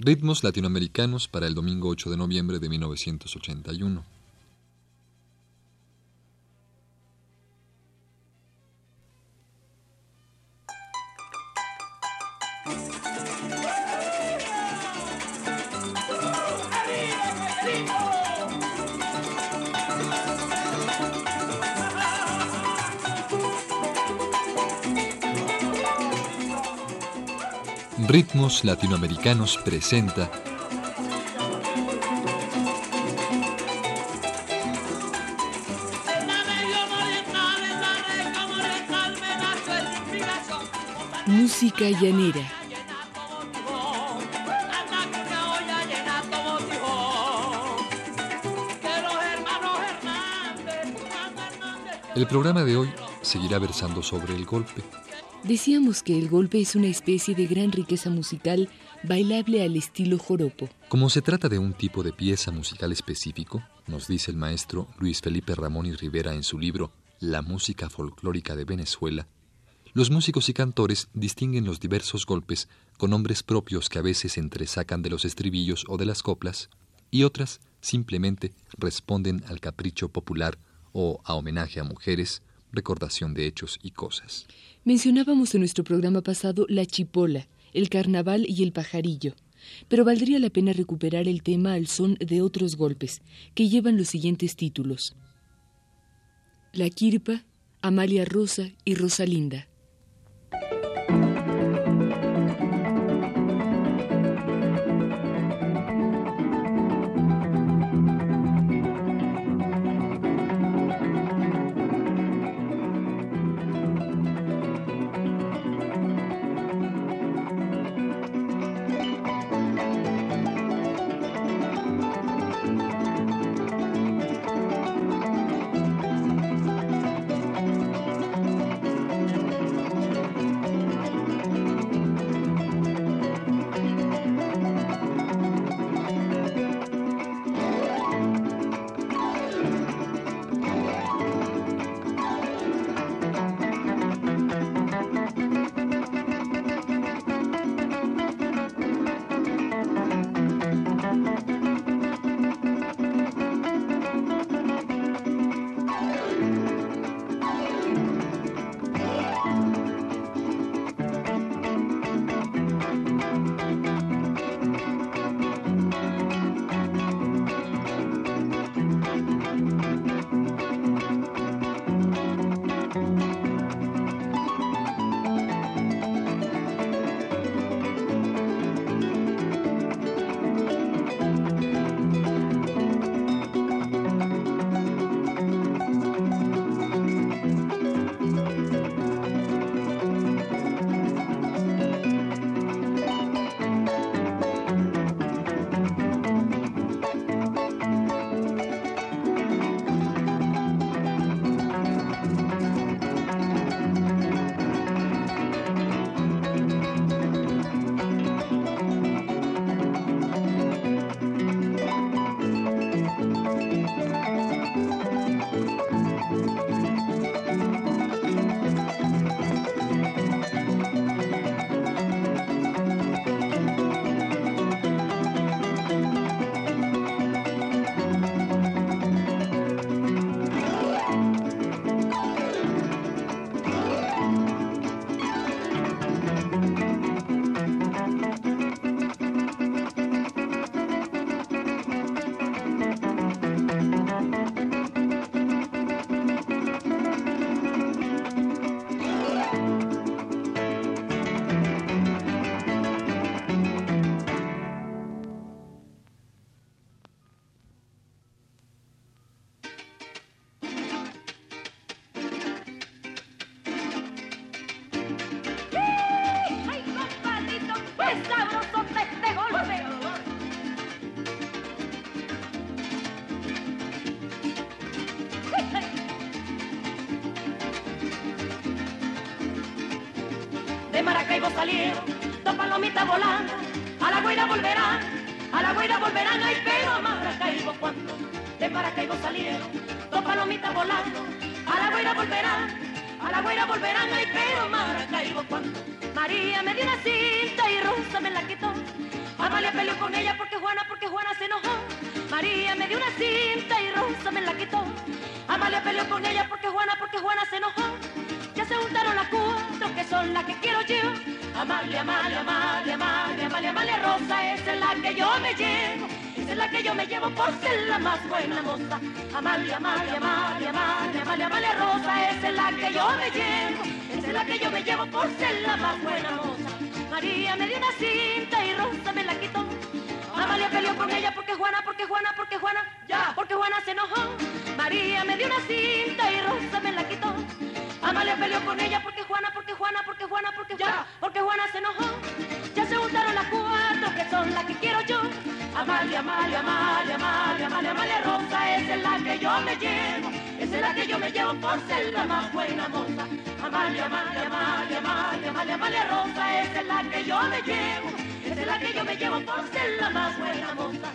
Ritmos latinoamericanos para el domingo 8 de noviembre de 1981. Ritmos Latinoamericanos presenta Música llanera. El programa de hoy seguirá versando sobre el golpe. Decíamos que el golpe es una especie de gran riqueza musical bailable al estilo joropo. Como se trata de un tipo de pieza musical específico, nos dice el maestro Luis Felipe Ramón y Rivera en su libro La música folclórica de Venezuela, los músicos y cantores distinguen los diversos golpes con nombres propios que a veces entresacan de los estribillos o de las coplas, y otras simplemente responden al capricho popular o a homenaje a mujeres, recordación de hechos y cosas. Mencionábamos en nuestro programa pasado la chipola, el carnaval y el pajarillo, pero valdría la pena recuperar el tema al son de otros golpes, que llevan los siguientes títulos. La Quirpa, Amalia Rosa y Rosalinda. Salieron, dos palomitas volando, a la guaira volverán, a la guaira volverán, ay pero a Maracaibo cuando de Maracaibo salieron, dos palomitas volando, a la guaira volverán, a la guaira volverán, ay pero a Maracaibo cuando María me dio una cinta y Rosa me la quitó, Amalia peleó con ella porque Juana, porque Juana se enojó. María me dio una cinta y Rosa me la quitó. Amalia peleó con ella porque Juana, porque Juana se enojó. Ya se juntaron las cuatro que son las que. Amalia, Amalia, Amalia, Amalia, Amalia, Amalia Rosa, esa es la que yo me llevo. Esa es la que yo me llevo por ser la más buena moza. Amalia, Amalia, Amalia, Amalia, Amalia, Amalia Rosa, esa es la que yo me llevo. Esa es la que yo me llevo por ser la más buena moza. María me dio una cinta y Rosa me la quitó. Amalia peleó con ella porque Juana, porque Juana, porque Juana, ya, porque Juana se enojó. María me dio una cinta y Rosa me la quitó. Amalia peleó con ella porque Juana, porque Juana, porque Juana, porque Juana, porque Juana se enojó. Ya se juntaron las cuatro que son las que quiero yo. Amalia, Amalia, Amalia, Amalia, Amalia, Amalia Rosa, esa es la que yo me llevo. Esa es la que yo me llevo por ser la más buena moza. Amalia, Amalia, Amalia, Amalia, Amalia, Amalia Rosa, esa es la que yo me llevo. Esa es la que yo me llevo por ser la más buena moza.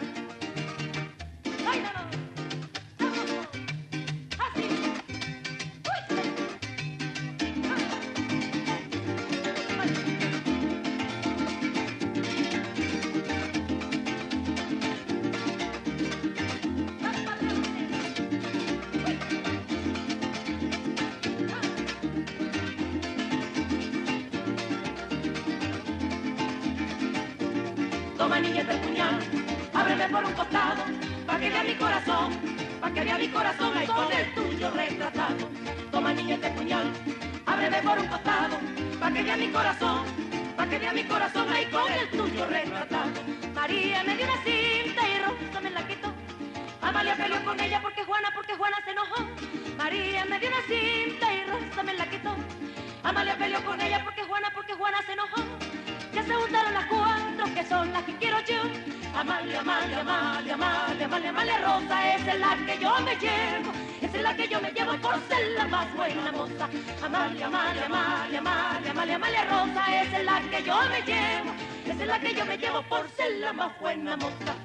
Ay, no, no. Por un costado, pa' que vea mi corazón, pa' que vea mi corazón ahí con el tuyo retratado. Toma niña este puñal, ábreme por un costado, pa' que vea mi corazón, pa' que vea mi corazón ahí con el tuyo retratado. María me dio una cinta y Rosa me la quitó. Amalia peleó con ella porque Juana, porque Juana se enojó. María me dio una cinta y Rosa me la quitó. Amalia peleó con ella porque Juana, porque Juana se enojó. Ya se juntaron las cuatro que son las que quiero yo. Amalia, Amalia, Amalia, Amalia, Amalia, Amalia Rosa, esa es la que yo me llevo. Esa es la que yo me llevo por ser la más buena moza. Amalia, Amalia, Amalia, Amalia, Amalia, Amalia Rosa, esa es la que yo me llevo. Esa es la que yo me llevo por ser la más buena moza.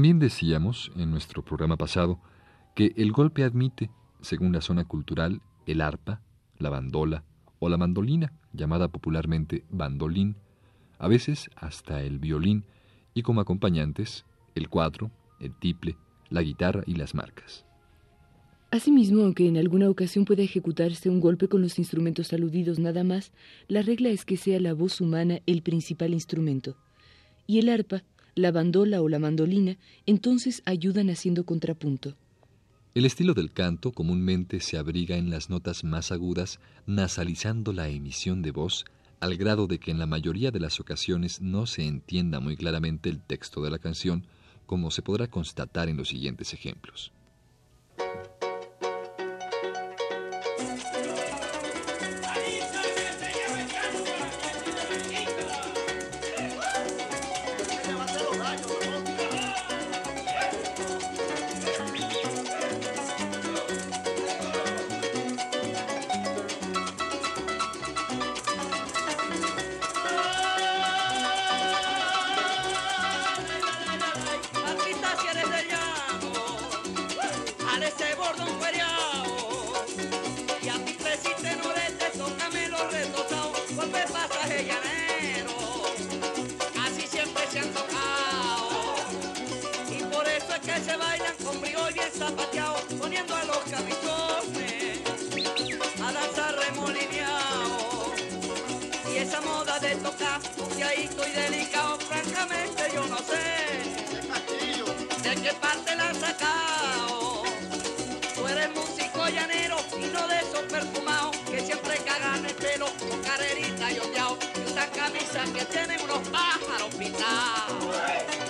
También decíamos en nuestro programa pasado que el golpe admite, según la zona cultural, el arpa, la bandola o la mandolina, llamada popularmente bandolín, a veces hasta el violín, y como acompañantes, el cuatro, el tiple, la guitarra y las marcas. Asimismo, aunque en alguna ocasión pueda ejecutarse un golpe con los instrumentos aludidos nada más, la regla es que sea la voz humana el principal instrumento. Y el arpa, la bandola o la mandolina, entonces ayudan haciendo contrapunto. El estilo del canto comúnmente se abriga en las notas más agudas, nasalizando la emisión de voz, al grado de que en la mayoría de las ocasiones no se entienda muy claramente el texto de la canción, como se podrá constatar en los siguientes ejemplos. Y delicado, francamente yo no sé de qué parte la han sacado. Tú eres músico llanero y no de esos perfumados que siempre cagan el pelo con carrerita y odiado y usan camisas que tienen unos pájaros pintados.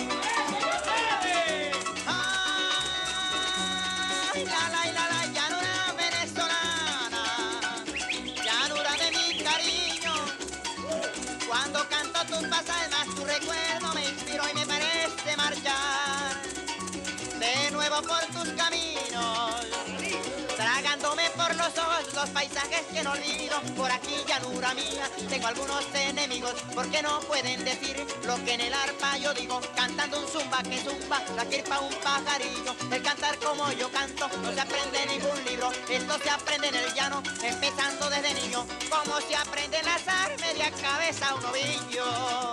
los ojos los paisajes que no olvido. Por aquí, llanura mía, tengo algunos enemigos, porque no pueden decir lo que en el arpa yo digo. Cantando un zumba que zumba, la kirpa un pajarillo. El cantar como yo canto no se aprende en ningún libro, esto se aprende en el llano, empezando desde niño. Como se aprende a azar, media cabeza un ovillo.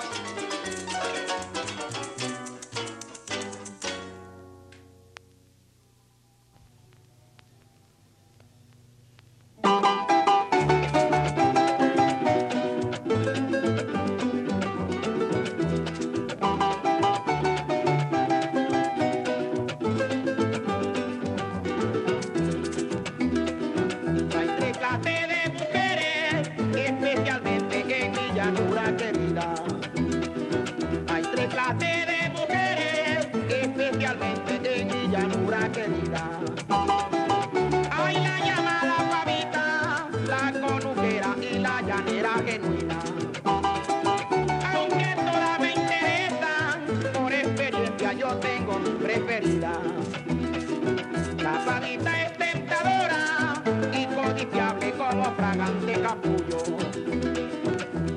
fragante capullo.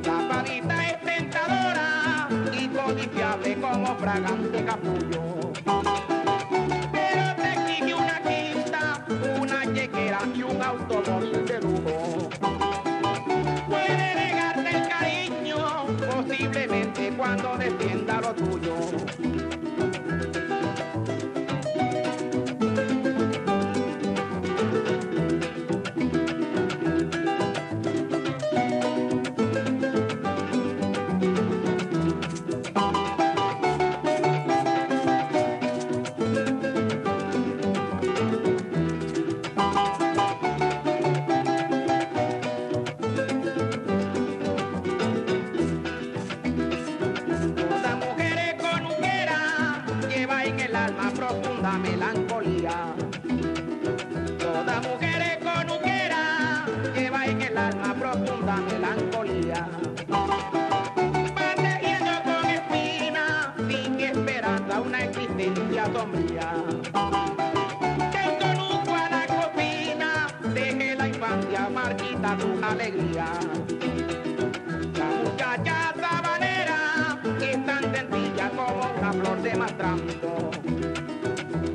La es tentadora, y incondifiable como fragante capullo. sentia sombría. Tengo un a la copina, dejé la infancia marquita tu alegría. La muchacha sabanera es tan sencilla como una flor demostrando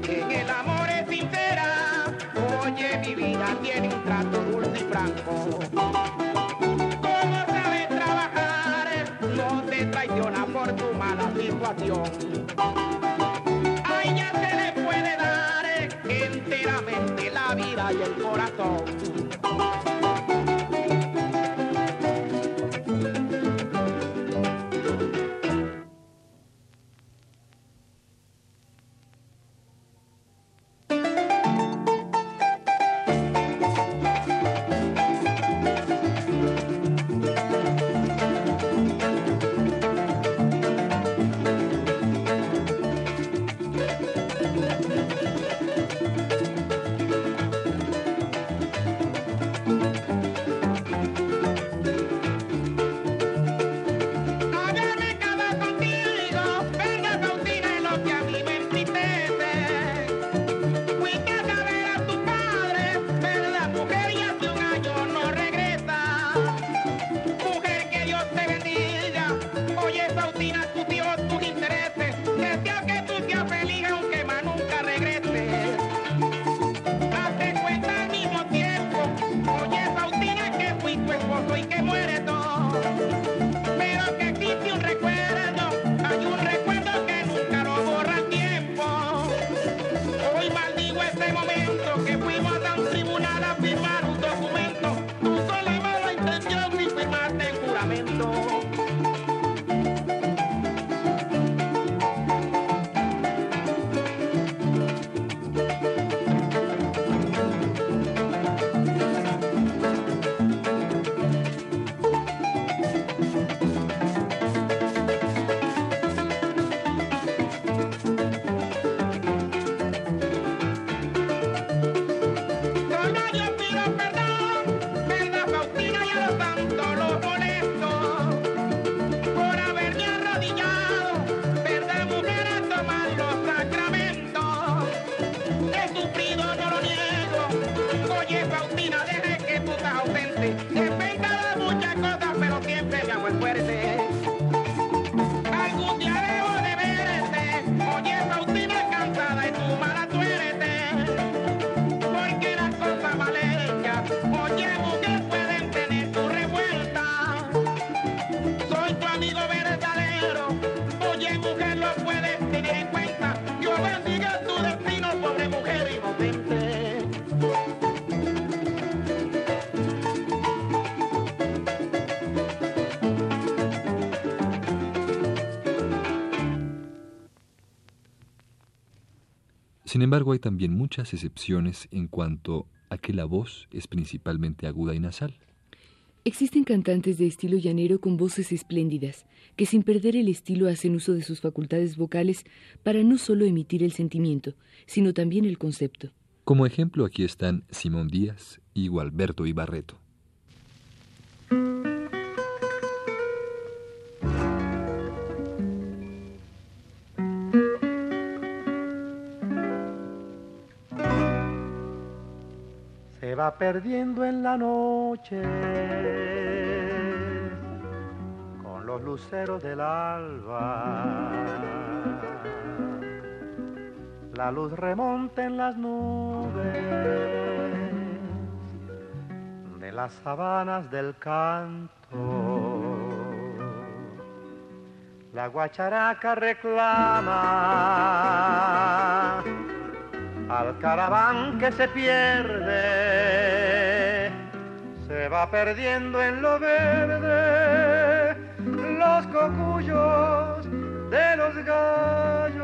que en el amor es sincera. Oye, mi vida tiene un trato dulce y franco. Como sabes trabajar, no te traiciona por tu mala situación. vida y el corazón. Latina. Sin embargo, hay también muchas excepciones en cuanto a que la voz es principalmente aguda y nasal. Existen cantantes de estilo llanero con voces espléndidas, que sin perder el estilo hacen uso de sus facultades vocales para no solo emitir el sentimiento, sino también el concepto. Como ejemplo aquí están Simón Díaz y Gualberto Ibarreto. va perdiendo en la noche con los luceros del alba. La luz remonta en las nubes de las sabanas del canto. La guacharaca reclama al caraván que se pierde, se va perdiendo en lo verde los cocuyos de los gallos,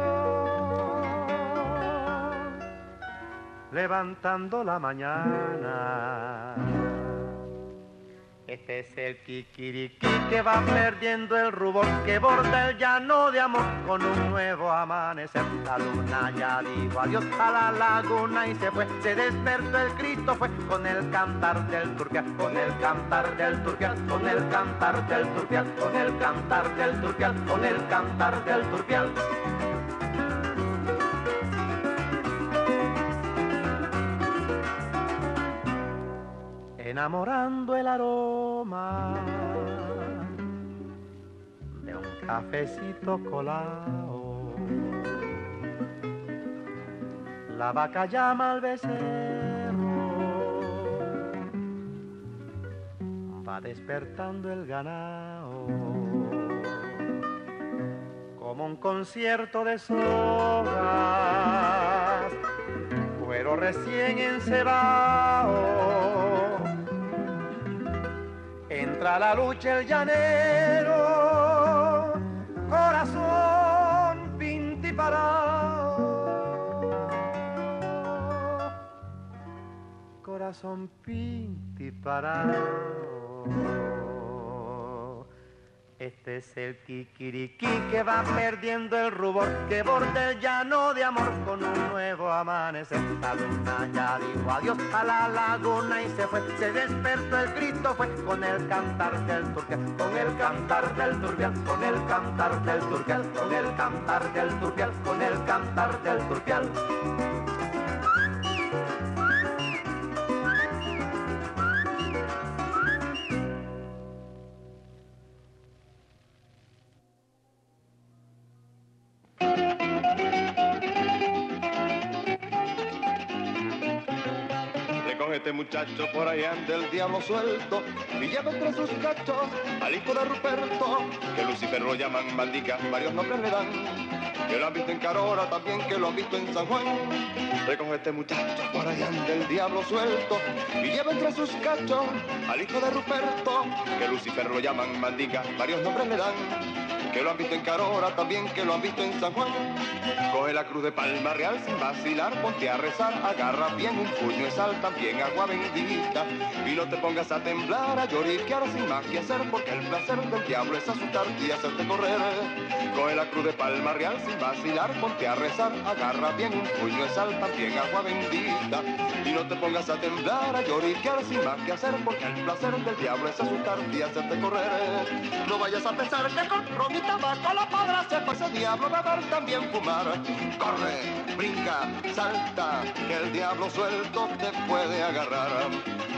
levantando la mañana. Este es el kikiriki que va perdiendo el rubor que borda el llano de amor con un nuevo amanecer. La luna ya dijo adiós a la laguna y se fue. Se despertó el Cristo fue con el cantar del turpial, con el cantar del turpial, con el cantar del turpial, con el cantar del turpial, con el cantar del turpial. Enamorando el aroma de un cafecito colado. La vaca llama al becerro, va despertando el ganado. Como un concierto de sogas, cuero recién encebado entra a la lucha el llanero, corazón pinti parado, corazón pinti parado. Este es el kikiriki que va perdiendo el rubor, que borda el llano de amor con un nuevo amanecer. La luna ya dijo adiós a la laguna y se fue, se despertó el Cristo fue con el cantar del turbial, con el cantar del turbial, con el cantar del turbial, con el cantar del turbial, con el cantar del turbial. Por ahí anda el diablo suelto y lleva entre sus cachos al hijo de Ruperto, que Lucifer lo llaman maldica, varios nombres le dan, que lo han visto en Carora, también que lo han visto en San Juan. Recoge este muchacho por ahí anda el diablo suelto y lleva entre sus cachos al hijo de Ruperto, que Lucifer lo llaman maldica, varios nombres le dan, que lo han visto en Carora, también que lo han visto en San Juan. Coge la cruz de Palma Real sin vacilar, ponte a rezar, agarra bien un puño de sal, también agua bendita, y no te pongas a temblar, a lloriquear sin más que hacer, porque el placer del diablo es asustarte y hacerte correr. Coge la cruz de Palma Real sin vacilar, ponte a rezar, agarra bien un puño de sal, también agua bendita, y no te pongas a temblar, a lloriquear sin más que hacer, porque el placer del diablo es asustarte y hacerte correr. No vayas a pensar que con tabaco la podrás hacer, ese diablo beber también fumar. Corre, brinca, salta, que el diablo suelto te puede agarrar.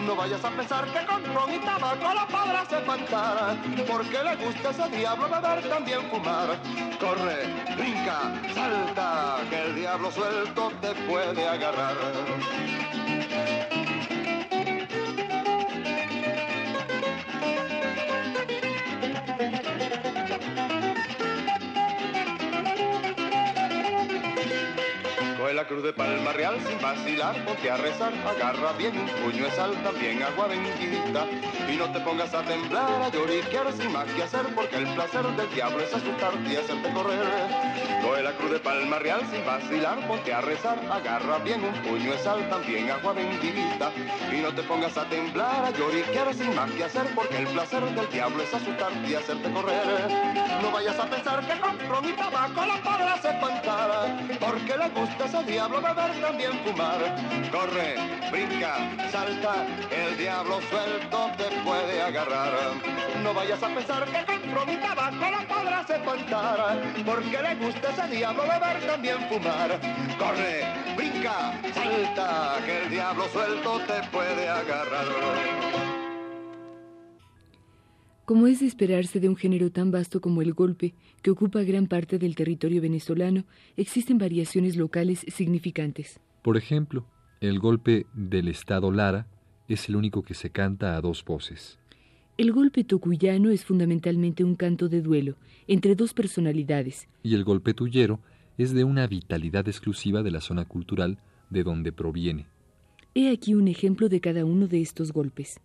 No vayas a pensar que con ron y tabaco la podrás espantar, porque le gusta ese diablo beber también fumar. Corre, brinca, salta, que el diablo suelto te puede agarrar. Cruz de Palma Real sin vacilar, ponte a rezar, agarra bien un puño de sal, también agua bendita, y no te pongas a temblar, a lloriquear sin más que hacer, porque el placer del diablo es asustarte y hacerte correr. Coge la cruz de Palma Real sin vacilar, ponte a rezar, agarra bien un puño de sal, también agua bendita, y no te pongas a temblar, a lloriquear sin más que hacer, porque el placer del diablo es asustarte y hacerte correr. No vayas a pensar que con ron y tabaco la podrás espantar, porque le gusta ese diablo beber también fumar. Corre, brinca, salta, el diablo suelto te puede agarrar. No vayas a pensar que con ron y tabaco la podrás espantar, porque le gusta ese diablo beber también fumar. Corre, brinca, salta, que el diablo suelto te puede agarrar. Como es de esperarse de un género tan vasto como el golpe, que ocupa gran parte del territorio venezolano, existen variaciones locales significantes. Por ejemplo, el golpe del Estado Lara es el único que se canta a dos voces. El golpe tocuyano es fundamentalmente un canto de duelo entre dos personalidades. Y el golpe tuyero es de una vitalidad exclusiva de la zona cultural de donde proviene. He aquí un ejemplo de cada uno de estos golpes.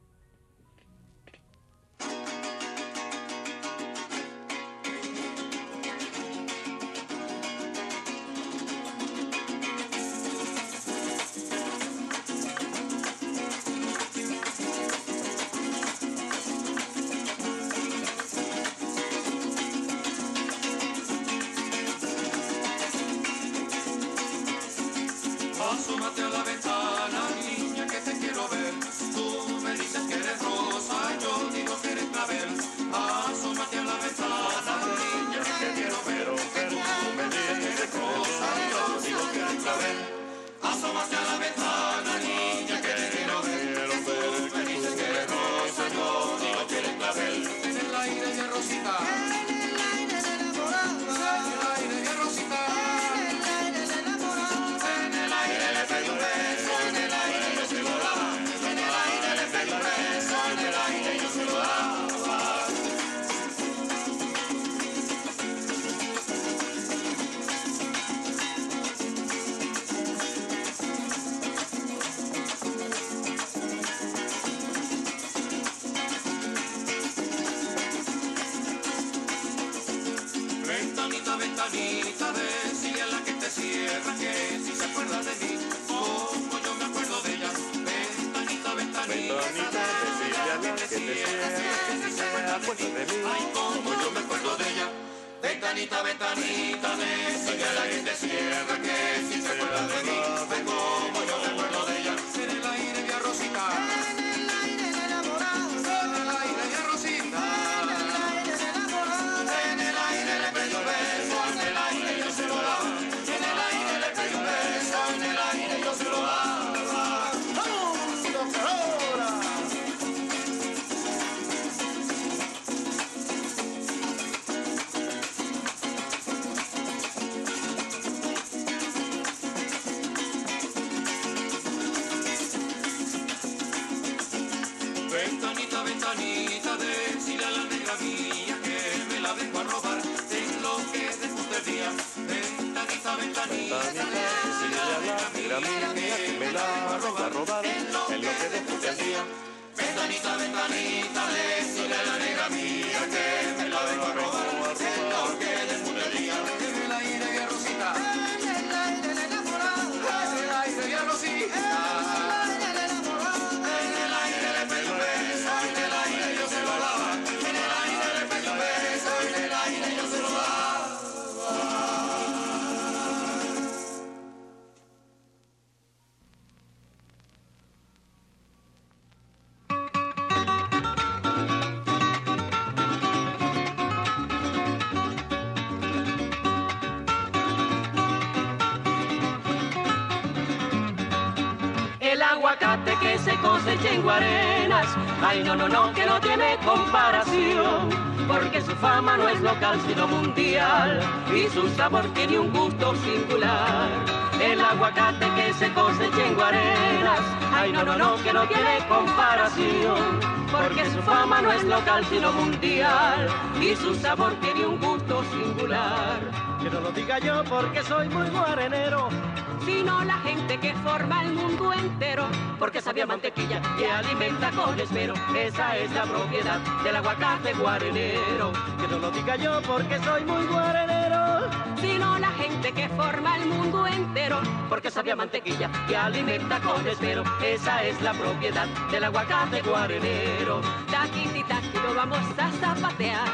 Ventanita, ventanita, decile a la negra mía que me la vengo a robar. En lo que después del día. Ventanita, ventanita, decile a la negra mía que me la vengo a robar. en lo que después del día. Ventanita, ventanita, decile a la negra mía que me la vengo a robar. En lo que ay no, no, no, que no tiene comparación, porque su fama no es local sino mundial, y su sabor tiene un gusto singular. El aguacate que se cosecha en Guarenas, ay no, no, no, que no tiene comparación, porque su fama no es local sino mundial, y su sabor tiene un gusto singular. Que no lo diga yo porque soy muy guarenero. sino la gente que forma el mundo entero, porque sabía mantequilla y alimenta con esmero. Esa es la propiedad del aguacate guarenero. Que no lo diga yo porque soy muy guarenero. Sino la gente que forma el mundo entero, porque sabía mantequilla y alimenta con esmero. Esa es la propiedad del aguacate guarenero. Taquiti, taqui, lo vamos a zapatear.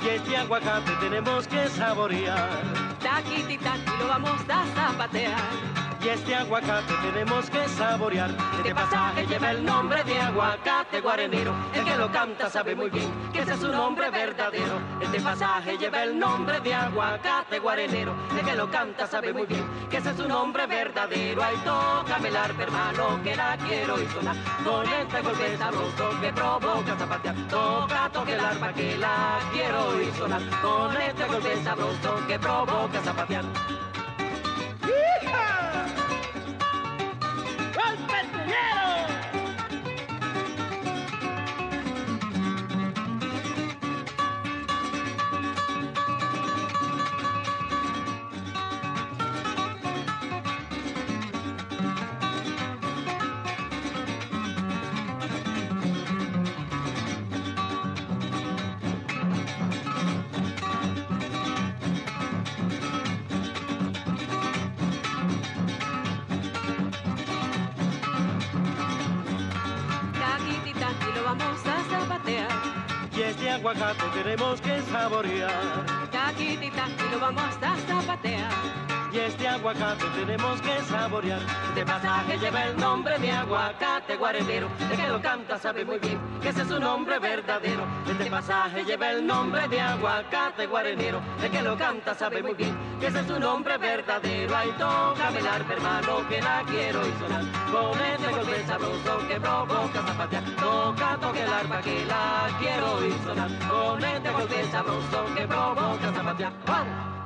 Y este aguacate tenemos que saborear. Taquiti, taqui, lo vamos a zapatear. Y este aguacate tenemos que saborear. Este pasaje lleva el nombre de aguacate guarenero, el que lo canta sabe muy bien que ese es su nombre verdadero. Este pasaje lleva el nombre de aguacate guarenero, el que lo canta sabe muy bien que ese es su nombre verdadero. Ay, tócame el arpa, hermano, que la quiero y sonar con este golpe sabroso que provoca zapatear. Toca, toque el arpa, que la quiero y sonar con este golpe sabroso que provoca zapatear. Yeah! Aguacate tenemos que saborear. Taquitita, y lo vamos a zapatear y este aguacate tenemos que saborear. Este pasaje lleva el nombre de aguacate guarenero, el que lo canta sabe muy bien que ese es su nombre verdadero. Este pasaje lleva el nombre de aguacate guarenero, el que lo canta sabe muy bien que ese es su nombre verdadero. Ay, toca velar, hermano, que la quiero y sonar con este golpe sabroso que provoca zapatear. Toca, toque el arpa que la quiero y sonar con este golpe sabroso que provoca zapatear.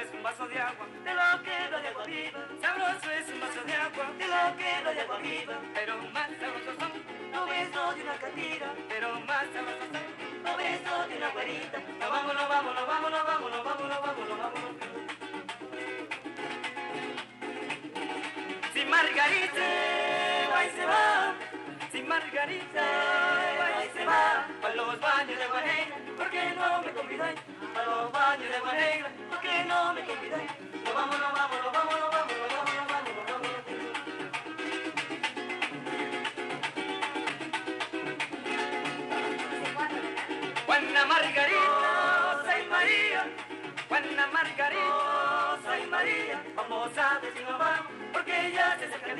es un vaso de agua, de lo que no de agua viva. Sabroso es un vaso de agua, de lo que no de agua viva. Pero más sabroso son los besos de una catira, pero más sabroso son los besos de una guarita. No vámonos, vámonos, vámonos, vámonos, vámonos, vámonos, vámonos. Sin Margarita, ahí se va. Sin Margarita, ahí se va. Para los baños de Guareña, porque no me convidáis? A los baños de Guanegra, ¿por qué no vamos, María, María, vamos a decir no vamos porque ya se acerca.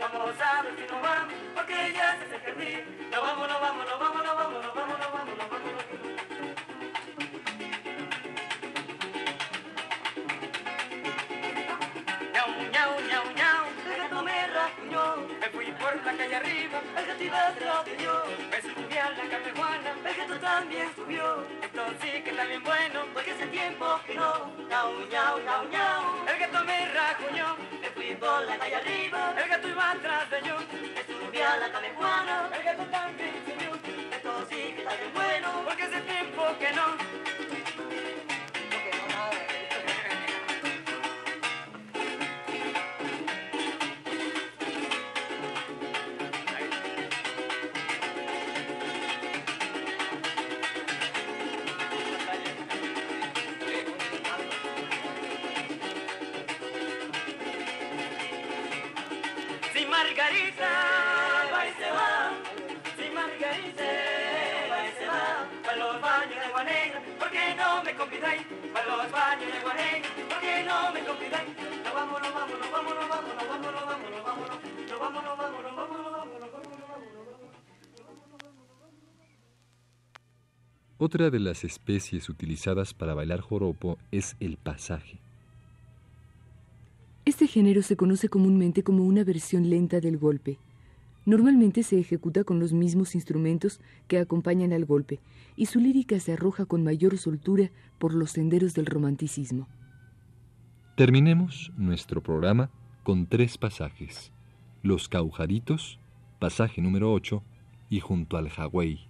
Vamos a ver si nos vamos, porque se vamos, no vamos, no vamos, no vamos, no vamos, vamos. Por la calle arriba, el gato iba atrás de Dios. Me subí a la capejuana, el gato también subió. Esto sí que está bien bueno, porque hace tiempo que no. Ñau, ñau, ñau, ñau, el gato me rasguñó por la calle arriba, el gato iba atrás de yo, me subí a la camejuana, el gato también subió, esto sí que está bien bueno, Margarita va y se va, si Margarita va y se va, para los de ¿por qué no me convidáis? Para los de ¿por qué no me convidáis? No vámonos, vámonos, vámonos, vámonos, vámonos, vámonos, vámonos, no vámonos, vámonos, vámonos. Otra de las especies utilizadas para bailar joropo es el pasaje. Este género se conoce comúnmente como una versión lenta del golpe. Normalmente se ejecuta con los mismos instrumentos que acompañan al golpe, y su lírica se arroja con mayor soltura por los senderos del romanticismo. Terminemos nuestro programa con tres pasajes. Los Caujaditos, pasaje número 8, y junto al Hawái.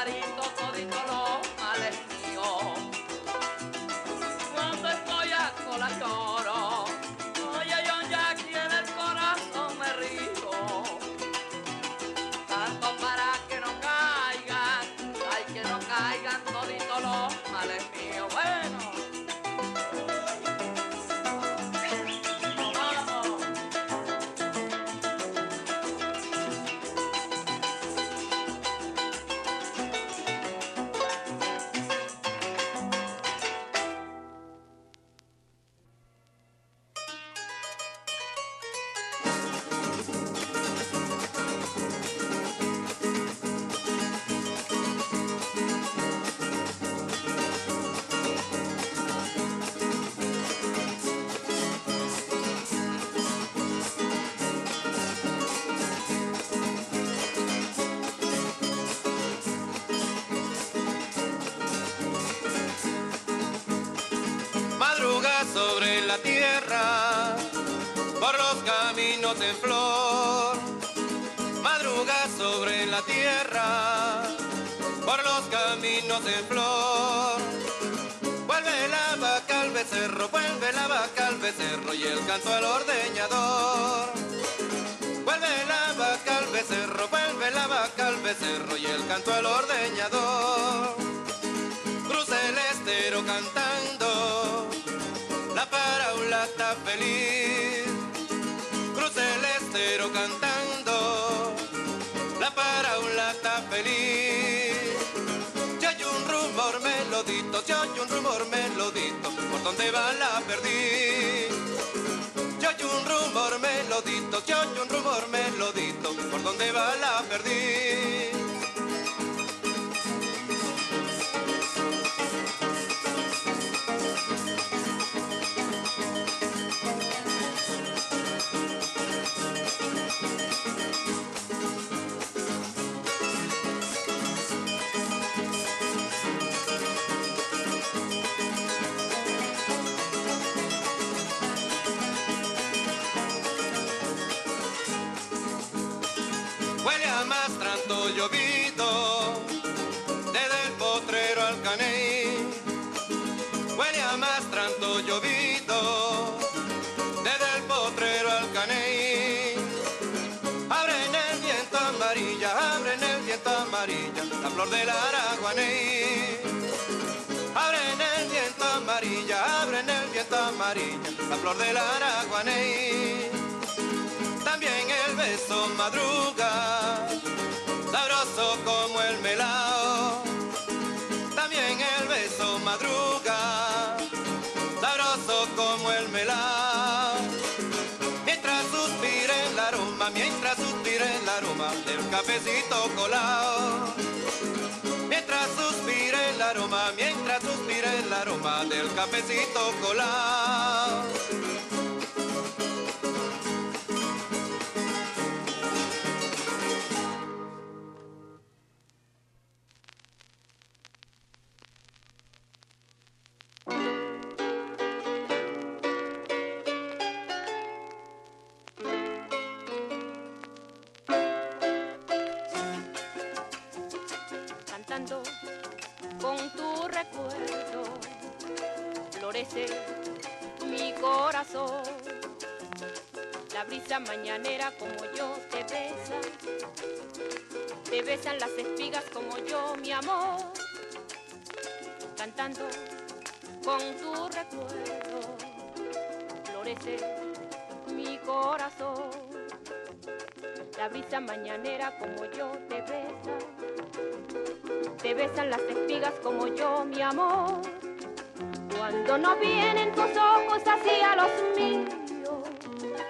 Everybody. bigote en flor, madruga sobre la tierra, por los caminos en flor. Vuelve la vaca al becerro, vuelve la vaca al becerro y el canto al ordeñador. Vuelve la vaca al becerro, vuelve la vaca al becerro y el canto al ordeñador. Cruce el estero cantando, la paraula está feliz. ya hay un rumor melodito por donde va la perdiz. Ya hay un rumor melodito, ya hay un rumor melodito por donde va la perdiz. Desde el potrero al caney. Abre en el viento amarilla, abre en el viento amarilla, la flor del araguaney. Abre en el viento amarilla, abre en el viento amarilla, la flor del araguaney. También el beso madruga, sabroso como el melao. Cafecito colado. Mientras suspira el aroma, mientras suspira el aroma del cafecito colado. La brisa mañanera como yo te besa. Te besan las espigas como yo mi amor. Cantando con tu recuerdo florece mi corazón. La brisa mañanera como yo te besa. Te besan las espigas como yo, mi amor. Cuando no vienen tus ojos hacia los míos,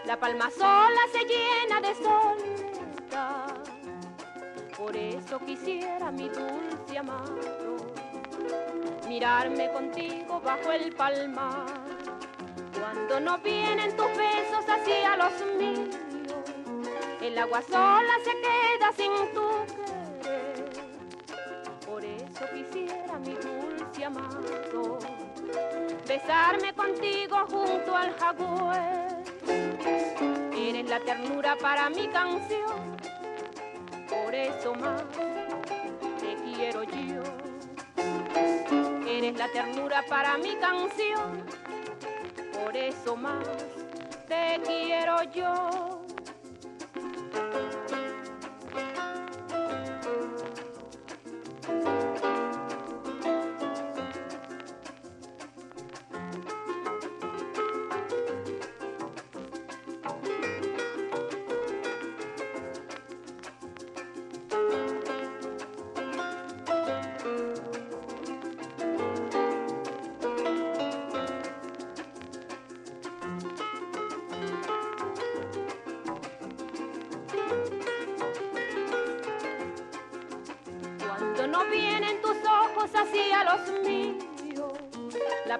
la palma sola se llena de soledad. Por eso quisiera, mi dulce amado, mirarme contigo bajo el palmar. Cuando no vienen tus besos hacia los míos, el agua sola se queda sin tu querer. Por eso quisiera, mi dulce amado, besarme contigo junto al jaguar. Eres la ternura para mi canción, por eso más te quiero yo. Eres la ternura para mi canción, por eso más te quiero yo.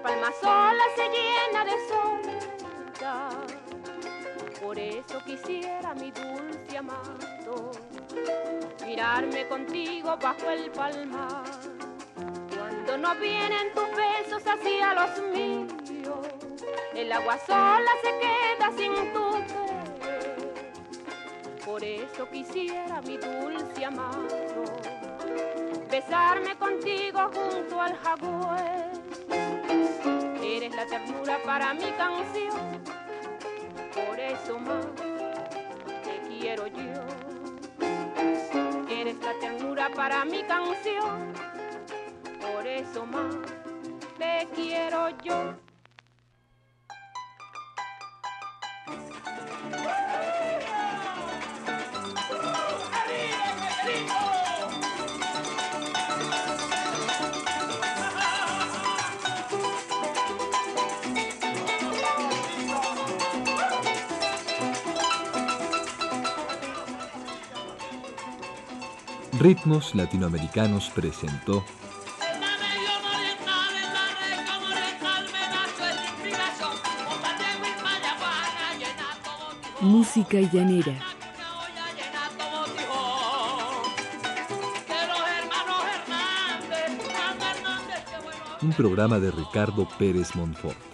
Palma sola se llena de soledad. Por eso quisiera, mi dulce amado, mirarme contigo bajo el palmar. Cuando no vienen tus besos hacia los míos, el agua sola se queda sin tu querer. Por eso quisiera, mi dulce amado, besarme contigo junto al jaguar. La ternura para mi canción, por eso más te quiero yo. Eres la ternura para mi canción, por eso más te quiero yo. Ritmos Latinoamericanos presentó Música llanera. Un programa de Ricardo Pérez Monfort.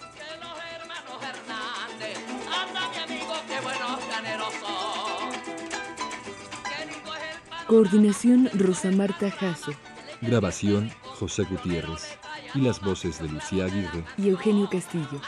Coordinación Rosa Marta Jasso. Grabación José Gutiérrez. Y las voces de Lucía Aguirre y Eugenio Castillo.